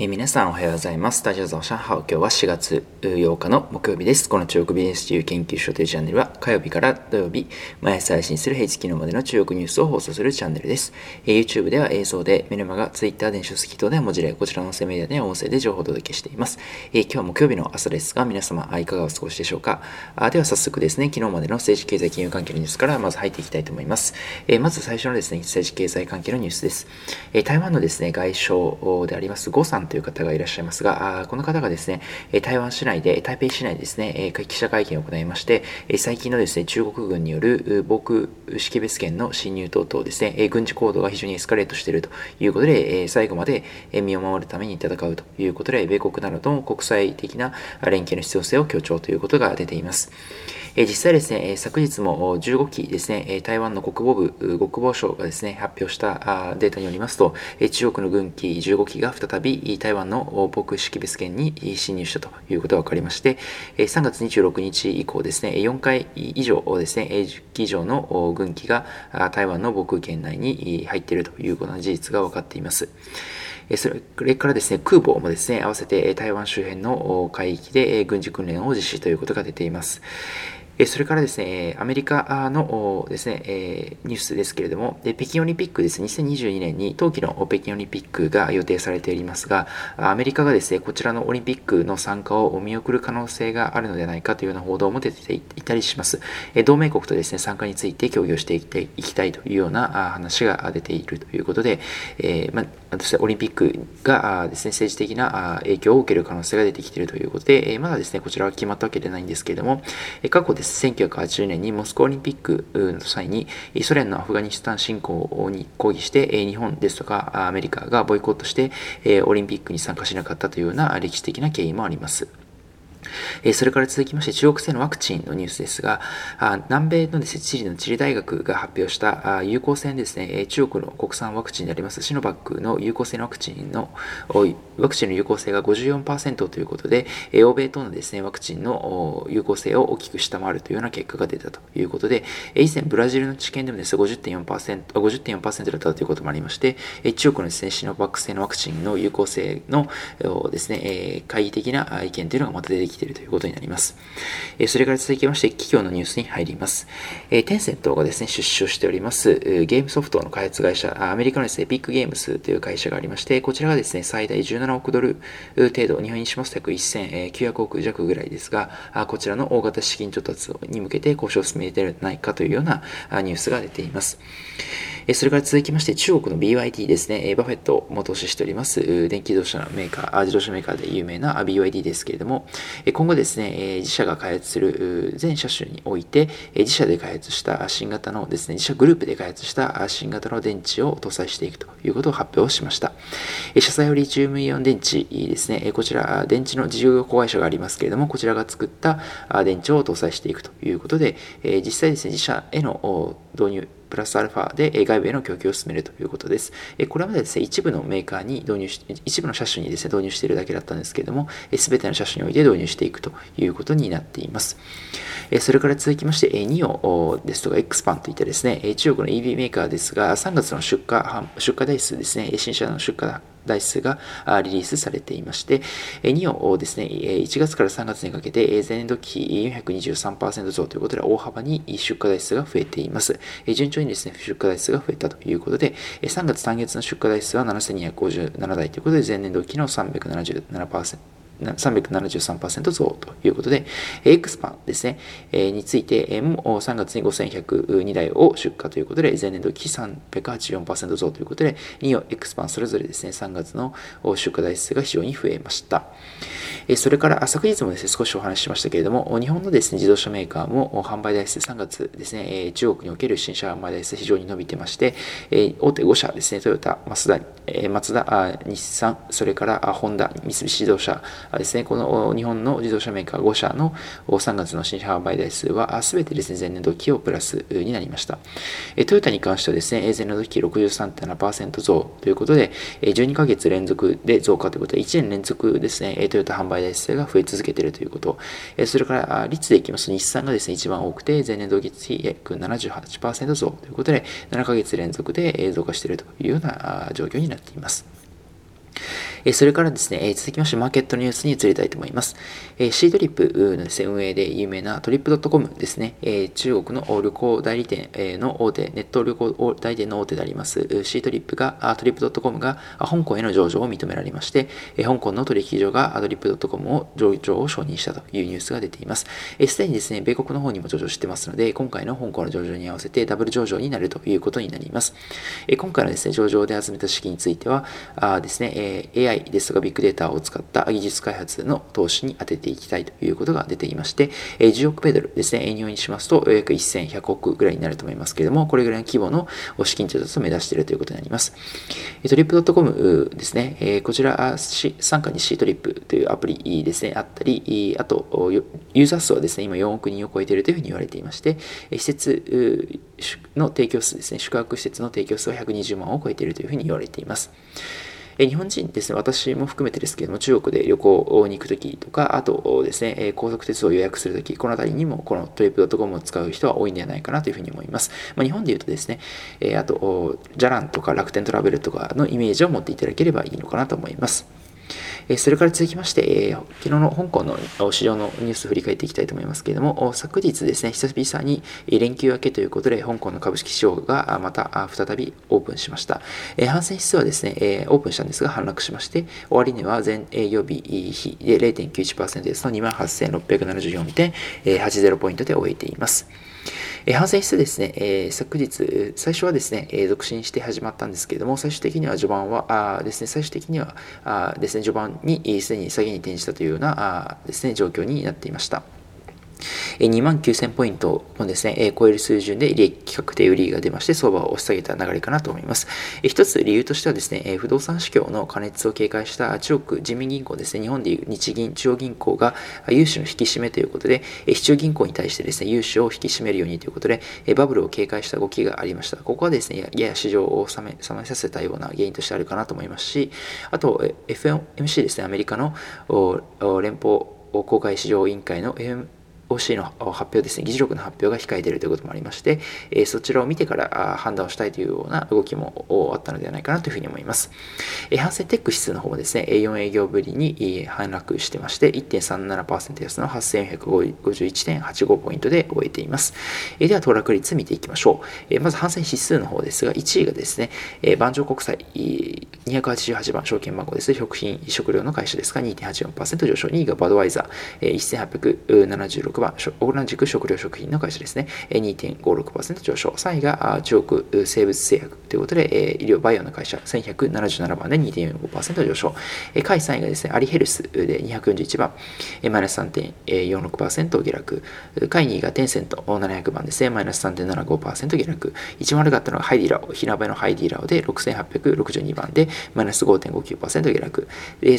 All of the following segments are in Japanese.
えー、皆さんおはようございます。大家早上好。今日は4月8日の木曜日です。この中国ビジネス自由研究所というチャンネルは火曜日から土曜日、毎朝配信する平日昨日までの中国ニュースを放送するチャンネルです。えー、YouTube では映像で、メルマガ、Twitter、電子書籍等では文字で、こちらの音声メディアでは音声で情報をお届けしています。えー、今日は木曜日の朝ですが、皆様いかがお過ごしでしょうか？あでは早速ですね、昨日までの政治経済金融関係のニュースからまず入っていきたいと思います。えまず最初のですね、政治経済関係のニュースです。え台湾のですね、外相であります、呉さんという方がいらっしゃいます。ますが、この方がですね、台湾市内で、台北市内でですね、記者会見を行いまして、最近のですね、中国軍による防空識別圏の侵入等々ですね、軍事行動が非常にエスカレートしているということで、最後まで身を守るために戦うということで、米国などの国際的な連携の必要性を強調ということが出ています。え実際ですね、昨日も15機ですね、台湾の国防部、国防省がですね、発表したデータによりますと、中国の軍機15機が再び台湾の防空識別圏に侵入したということが分かりまして、3月26日以降ですね、4回以上ですね、10機以上の軍機が台湾の防空圏内に入っているということの事実が分かっています。それからですね、空母もですね、合わせて台湾周辺の海域で軍事訓練を実施ということが出ています。それからですね、アメリカのですね、ニュースですけれども、北京オリンピックですね、2022年に冬季の北京オリンピックが予定されていますが、アメリカがですね、こちらのオリンピックの参加を見送る可能性があるのではないかというような報道も出ていたりします。同盟国とですね、参加について協議をしていきたいというような話が出ているということで、えーまオリンピックがですね、政治的な影響を受ける可能性が出てきているということで、まだですね、こちらは決まったわけではないんですけれども、過去ですね1980年にモスクオリンピックの際にソ連のアフガニスタン侵攻に抗議して日本ですとかアメリカがボイコットしてオリンピックに参加しなかったというような歴史的な経緯もあります。それから続きまして中国製のワクチンのニュースですが、南米のです、ね、チリのチリ大学が発表した有効性ですね、中国の国産ワクチンでありますシノバックの有効性のワクチンのワクチンの有効性が54%ということで、欧米等のですね、ワクチンの有効性を大きく下回るというような結果が出たということで、以前ブラジルの治験でもですね、50.4%, 50.4%だったということもありまして、中国のですね、シノバック製のワクチンの有効性のですね、懐疑的な意見というのがまた出てききているということになります。えそれから続きまして、企業のニュースに入ります。えテンセントがですね、出資をしております、ゲームソフトの開発会社、アメリカのですね、ビッグゲームスという会社がありまして、こちらがですね、最大17億ドル程度、日本にしますと約1900億弱ぐらいですが、こちらの大型資金調達に向けて交渉を進めているのではないかというようなニュースが出ています。それから続きまして、中国の BYD ですね、バフェットも投資しております、電気自動車メーカー、自動車メーカーで有名な BYD ですけれども、今後ですね、自社が開発する全車種において、自社で開発した新型のですね、自社グループで開発した新型の電池を搭載していくということを発表しました。車載用リチウムイオン電池ですね、こちら、電池の事業子会社がありますけれども、こちらが作った電池を搭載していくということで、実際ですね、自社への導入、プラスアルファで外部への供給を進めるということです。これまでですね、一部のメーカーに導入し、一部の車種にですね、導入しているだけだったんですけれども、すべての車種において導入していくということになっています。それから続きまして、NIO ですとか X パンといったですね、中国の EV メーカーですが、3月の出荷、出荷台数ですね、新車の出荷台数がリリースされていまして、2をですね、1月から3月にかけて前年度期423%増ということで大幅に出荷台数が増えています。順調にですね、出荷台数が増えたということで、3月単月の出荷台数は7257台ということで、前年度期の377%。373%増ということで、X パンですね、についても3月に5102台を出荷ということで、前年度期384%増ということで、2を X パンそれぞれですね、3月の出荷台数が非常に増えました。それから昨日もですね、少しお話ししましたけれども、日本のですね、自動車メーカーも販売台数3月ですね、中国における新車販売台数非常に伸びてまして、大手5社ですね、トヨタ、マツダ、マツダ、日産、それからホンダ、三菱自動車、ですね、この日本の自動車メーカー5社の3月の新車販売台数は全てですね、前年度期をプラスになりました。トヨタに関してはですね、前年度期63.7%増ということで、12ヶ月連続で増加ということで、1年連続ですね、トヨタ販売台数が増え続けているということ。それから率でいきますと、日産がですね、一番多くて、前年度期約78%増ということで、7ヶ月連続で増加しているというような状況になっています。えそれからですね、え続きましてマーケットニュースに移りたいと思います。えシートリップのですね、運営で有名なトリップ .com ですね、え中国の旅行代理店の大手、ネット旅行代理店の大手であります、シートリップが、トリップ .com が香港への上場を認められまして、香港の取引所がトリップ .com を上場を承認したというニュースが出ています。すでにですね、米国の方にも上場してますので、今回の香港の上場に合わせてダブル上場になるということになります。今回のですね、上場で集めた資金については、あですね、AI ですとかビッグデータを使った技術開発の投資に充てていきたいということが出ていまして、10億ペドルですね、円用にしますと約1100億ぐらいになると思いますけれども、これぐらいの規模の資金調達を目指しているということになります。トリップ .com ですね、こちら、参加に C トリップというアプリですね、あったり、あと、ユーザー数はですね、今4億人を超えているというふうに言われていまして、施設の提供数ですね、宿泊施設の提供数は120万を超えているというふうに言われています。え日本人ですね、私も含めてですけれども、中国で旅行に行くときとか、あとですね、え高速鉄道を予約するとき、このあたりにもこのトリップドットコムを使う人は多いんではないかなというふうに思います。まあ、日本で言うとですね、えあと、じゃらんとか楽天トラベルとかのイメージを持っていただければいいのかなと思います。それから続きまして、昨日の香港の市場のニュースを振り返っていきたいと思いますけれども、昨日ですね、久々に連休明けということで、香港の株式市場がまた再びオープンしました。反戦指数はですね、オープンしたんですが反落しまして、終値は前営業日比で0.91%ですの28,674.80ポイントで終えています。えー、反省してですね、えー、昨日、最初はですね、えー、続進して始まったんですけれども、最終的には序盤は、あですね、最終的にはあですね、序盤にすでに詐欺に転じたというようなあですね、状況になっていました。2万9000ポイントのですね、超える水準で利益確定売りが出まして、相場を押し下げた流れかなと思います。一つ理由としてはですね、不動産市況の過熱を警戒した中国人民銀行ですね、日本でいう日銀、中央銀行が融資の引き締めということで、市中銀行に対してですね、融資を引き締めるようにということで、バブルを警戒した動きがありました。ここはですね、やや市場を冷め冷めさせたような原因としてあるかなと思いますし、あと、FMC ですね、アメリカの連邦公開市場委員会の FMC OC の発表ですね、議事録の発表が控えているということもありまして、えそちらを見てから判断をしたいというような動きもあったのではないかなというふうに思います。え反戦テック指数の方もですね、4営業ぶりに反落してまして、1.37%安の8451.85ポイントで終えています。えでは、騰落率見ていきましょう。えまず、反戦指数の方ですが、1位がですね、え万丈国債288番証券番号です。食品、食料の会社ですが2.84%上昇、2位がバドワイザー1876 6番、同じく食料食品の会社ですね、2.56%上昇。3位が中国生物製薬ということで、医療バイオの会社、1177番で2.45%上昇。下位3位がですね、アリヘルスで241番、マイナス3.46%下落。下位2位がテンセント700番ですね、マイナス3.75%下落。一番悪かったのがハイディラオ、火鍋のハイディラオで6862番でマイナス5.59%下落。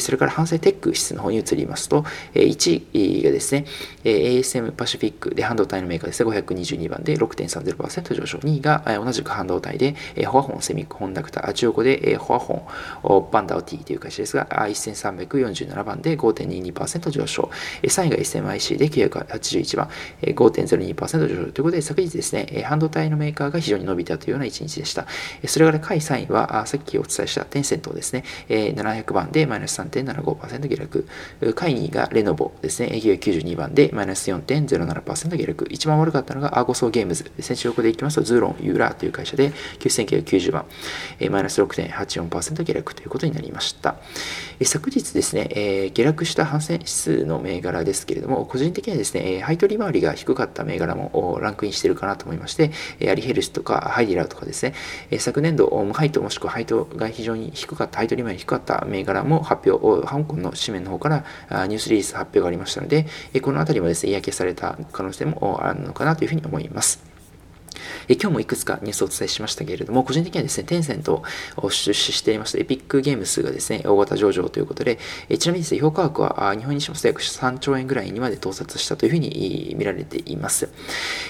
それから反省テック室の方に移りますと、1位がですね、AS SM パシフィックで半導体のメーカーですね、522番で6.30%上昇。2位が同じく半導体で、ホアホンセミコンダクター、中国でホアホンバンダオティという会社ですが、1347番で5.22%上昇。3位が SMIC で981番、5.02%上昇ということで、昨日ですね、半導体のメーカーが非常に伸びたというような一日でした。それから下位3位は、さっきお伝えしたテンセントですね、700番でマイナス3.75%下落。下位2位がレノボですね、992番でマイナス4 4.07%下落。一番悪かったのがアーコソーゲームズ。中国語でいきますと、祖龙娱乐という会社で9990番、えー、マイナス6.84%下落ということになりました。えー、昨日ですね、えー、下落した反戦指数の銘柄ですけれども、個人的にはですね、え配当利回りが低かった銘柄もランクインしているかなと思いまして、えアリヘルスとかハイディラーとかですね、え昨年度、無配当もしくは配当が非常に低かった、配当利回り低かった銘柄も発表、香港の紙面の方からニュースリリース発表がありましたので、えこのあたりもですね、嫌気された可能性もあるのかなというふうに思います。え今日もいくつかニュースをお伝えしましたけれども、個人的にはですね、テンセントを出資していましたエピックゲームスがですね、大型上場ということで、えちなみにですね、評価額は日本にしますと約3兆円ぐらいにまで到達したというふうに見られています。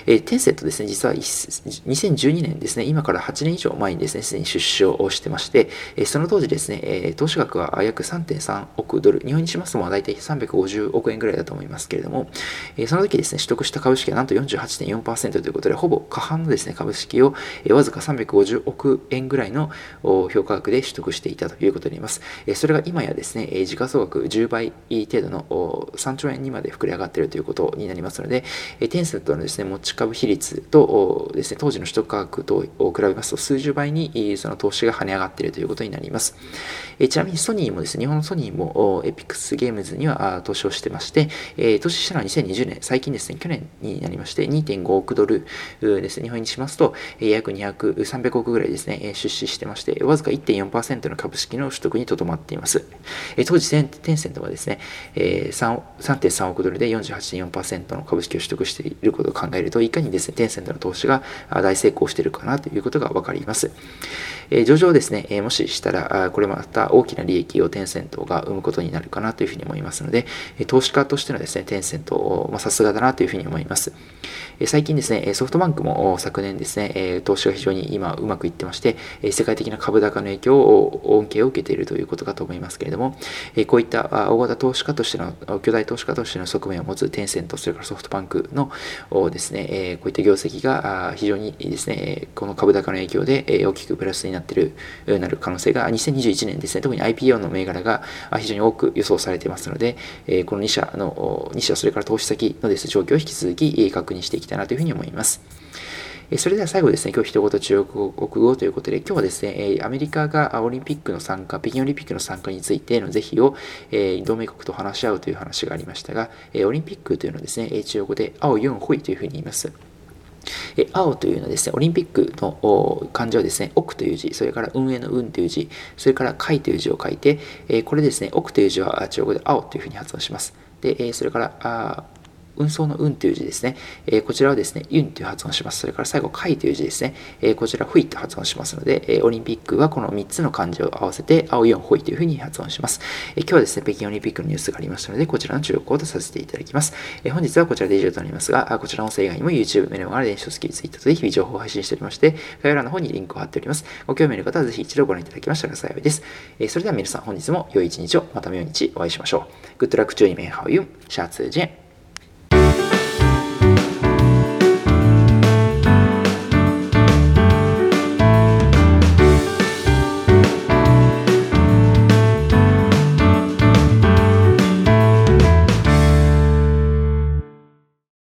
えテンセントですね、実は2012年ですね、今から8年以上前にですね、すでに出資をしてまして、えその当時ですね、投資額は約3.3億ドル、日本にしますと大体350億円ぐらいだと思いますけれども、えその時ですね、取得した株式はなんと48.4%ということで、ほぼ過半のですね、ね、株式を、えわずか350億円ぐらいの評価額で取得していたということになります。えそれが今やですね、時価総額10倍程度の3兆円にまで膨れ上がっているということになりますので、テンセントのですね、持ち株比率とですね、当時の取得価格と比べますと数十倍にその投資が跳ね上がっているということになります。ちなみにソニーもですね、日本のソニーもエピックスゲームズには投資をしてまして、投資したのは2020年、最近ですね、去年になりまして、2.5億ドルですね、日本しますと、約200、300億ぐらいですね、出資してまして、わずか1.4%の株式の取得にとどまっています。当時、テンセントはですね、3.3億ドルで48.4%の株式を取得していることを考えると、いかにですね、テンセントの投資が大成功しているかなということがわかります。上場ですね、もししたら、これまた大きな利益をテンセントが生むことになるかなというふうに思いますので、投資家としてのですね、テンセント、まあ、さすがだなというふうに思います。最近ですね、ソフトバンクも昨年ですね、投資が非常に今うまくいってまして、世界的な株高の影響を、恩恵を受けているということかと思いますけれども、こういった大型投資家としての、巨大投資家としての側面を持つテンセント、それからソフトバンクのですね、こういった業績が非常にですね、この株高の影響で大きくプラスになっている、なる可能性が2021年ですね、特に IPO の銘柄が非常に多く予想されていますので、この2社の、2社それから投資先のです、状況を引き続き確認していきたいたいなというふうに思います。それでは最後ですね、今日一言中国語ということで、今日はですね、アメリカがオリンピックの参加、北京オリンピックの参加についての是非を同盟国と話し合うという話がありましたが、オリンピックというのはですね、中国語で青四ホイというふうに言います。え青というのはですね、オリンピックの漢字はですね、奥という字、それから運営の運という字、それから海という字を書いて、えこれですね、奥という字は中国で青というふうに発音します。で、えそれから、運送の運という字ですね。えー、こちらはですね、ユンという発音します。それから最後、カイという字ですね。えー、こちら、フイと発音しますので、えー、オリンピックはこの3つの漢字を合わせて、青4ホイというふうに発音します。え今日はですね、北京オリンピックのニュースがありましたので、こちらの注力をとさせていただきます。え本日はこちらで以上となりますが、こちらの音声以外にも YouTube、メルマガ、電子書籍、Twitter とで日々情報を配信しておりまして、概要欄の方にリンクを貼っております。ご興味ある方はぜひ一度ご覧いただきましたら幸いです。えそれでは皆さん本日も良い一日を、また明日お会いしましょう。Good luck to you, ハ how you? シャツジェン。